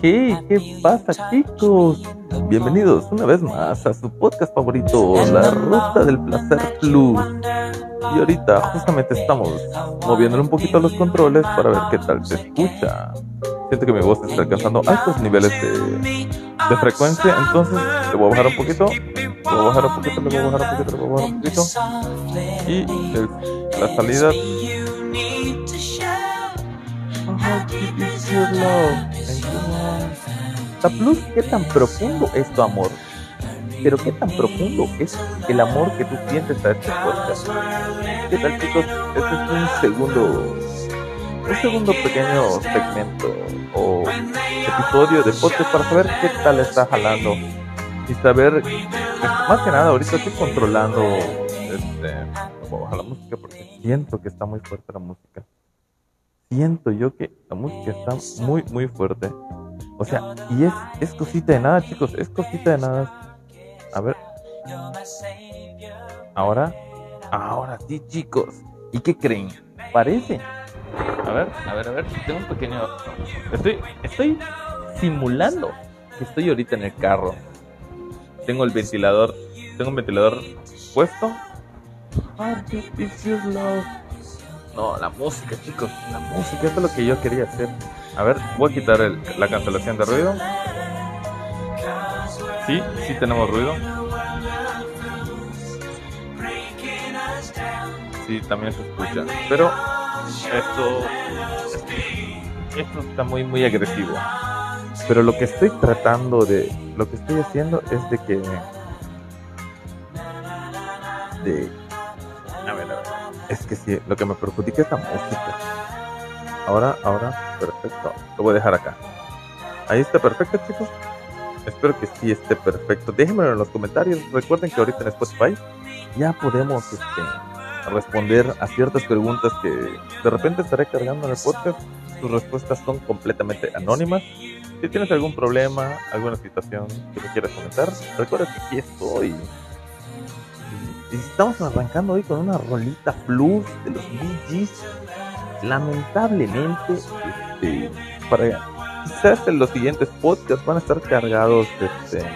¿Qué pasa chicos? Bienvenidos una vez más a su podcast favorito, La Ruta del Placer Plus. Y ahorita justamente estamos moviéndole un poquito los controles para ver qué tal se escucha. Siento que mi voz está alcanzando altos niveles de, de frecuencia, entonces le voy a bajar un poquito, le voy a bajar un poquito, le voy a bajar un poquito, le voy a bajar un poquito. Y el, la salida La Plus, ¿qué tan profundo es tu amor? Pero qué tan profundo es el amor que tú sientes a este podcast. ¿Qué tal chicos? Este es un segundo, un segundo pequeño segmento o episodio de podcast para saber qué tal está jalando y saber, más que nada ahorita estoy controlando, este, bajar la música porque siento que está muy fuerte la música siento yo que la música está muy, muy fuerte. O sea, y es, es cosita de nada, chicos, es cosita de nada. A ver. Ahora, ahora sí, chicos. ¿Y qué creen? Parece. A ver, a ver, a ver. Tengo un pequeño. Estoy, estoy simulando que estoy ahorita en el carro. Tengo el ventilador, tengo un ventilador puesto. Artificial Love. No, la música, chicos. La música, esto es lo que yo quería hacer. A ver, voy a quitar el, la cancelación de ruido. Sí, sí tenemos ruido. Sí, también se escucha. Pero esto, esto está muy, muy agresivo. Pero lo que estoy tratando de, lo que estoy haciendo es de que, de, es que sí, lo que me perjudica es la música. Ahora, ahora, perfecto. Lo voy a dejar acá. Ahí está perfecto, chicos. Espero que sí esté perfecto. Déjenmelo en los comentarios. Recuerden que ahorita en Spotify ya podemos este, responder a ciertas preguntas que de repente estaré cargando en el podcast. Sus respuestas son completamente anónimas. Si tienes algún problema, alguna situación que me quieras comentar, recuerda que aquí estoy. Estamos arrancando hoy con una rolita plus de los Bee. Lamentablemente, este, para quizás en los siguientes podcasts van a estar cargados este,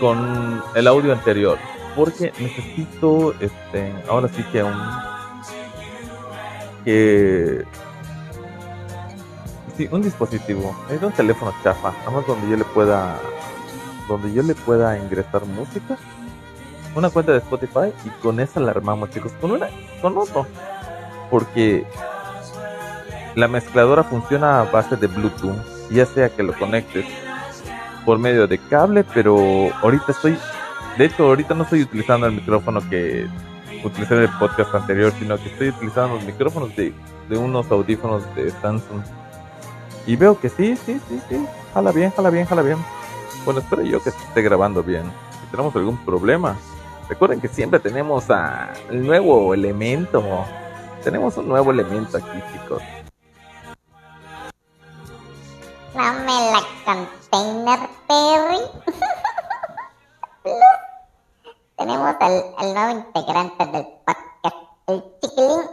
con el audio anterior. Porque necesito, este, ahora sí que un que sí, un dispositivo, es un teléfono chafa, más donde yo le pueda, donde yo le pueda ingresar música, una cuenta de Spotify y con esa la armamos, chicos, con una, con otro, porque la mezcladora funciona a base de Bluetooth, ya sea que lo conectes por medio de cable, pero ahorita estoy, de hecho ahorita no estoy utilizando el micrófono que utilicé en el podcast anterior, sino que estoy utilizando los micrófonos de, de unos audífonos de Samsung. Y veo que sí, sí, sí, sí, jala bien, jala bien, jala bien. Bueno, espero yo que esté grabando bien. Si tenemos algún problema, recuerden que siempre tenemos a el nuevo elemento. Tenemos un nuevo elemento aquí, chicos. Dame la container, Perry. Tenemos al, al nuevo integrante del podcast, el Chiquilín.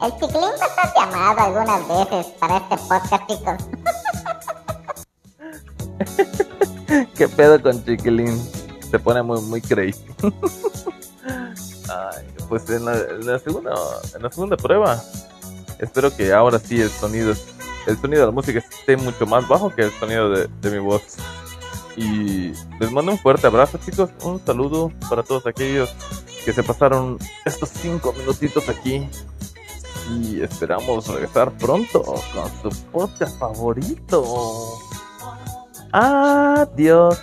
El Chiquilín va a estar llamado algunas veces para este podcast, chicos. ¿Qué pedo con Chiquilín? Se pone muy, muy crazy. Ay, pues en la, segunda, en la segunda prueba, espero que ahora sí el sonido, el sonido de la música esté mucho más bajo que el sonido de, de mi voz. Y les mando un fuerte abrazo, chicos. Un saludo para todos aquellos que se pasaron estos cinco minutitos aquí. Y esperamos regresar pronto con su podcast favorito. Adiós.